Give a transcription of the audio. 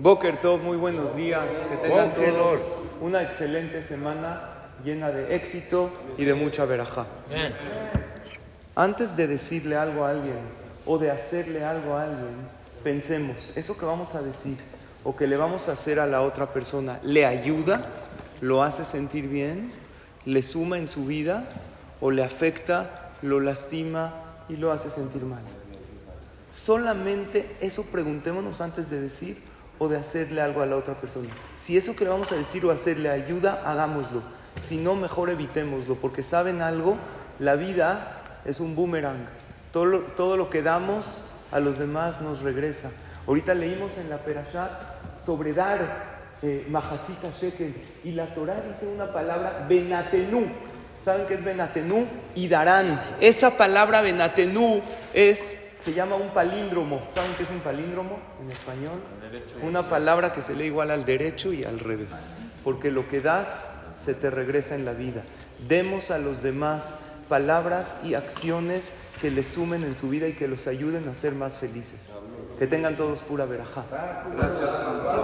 Boker Tov, muy buenos días. Que tengan todos una excelente semana llena de éxito y de mucha verajá. Antes de decirle algo a alguien o de hacerle algo a alguien, pensemos, ¿eso que vamos a decir o que le vamos a hacer a la otra persona le ayuda? ¿Lo hace sentir bien? ¿Le suma en su vida? ¿O le afecta, lo lastima y lo hace sentir mal? Solamente eso preguntémonos antes de decir o de hacerle algo a la otra persona. Si eso que le vamos a decir o hacerle ayuda, hagámoslo. Si no, mejor evitémoslo, porque saben algo, la vida es un boomerang. Todo lo, todo lo que damos a los demás nos regresa. Ahorita leímos en la Perashat sobre dar eh, Shekel y la Torah dice una palabra Benatenú. ¿Saben qué es Benatenú? Y darán. Esa palabra Benatenú es se llama un palíndromo. ¿Saben qué es un palíndromo en español? Una palabra que se lee igual al derecho y al revés. Porque lo que das se te regresa en la vida. Demos a los demás palabras y acciones que les sumen en su vida y que los ayuden a ser más felices. Que tengan todos pura verajá. Gracias.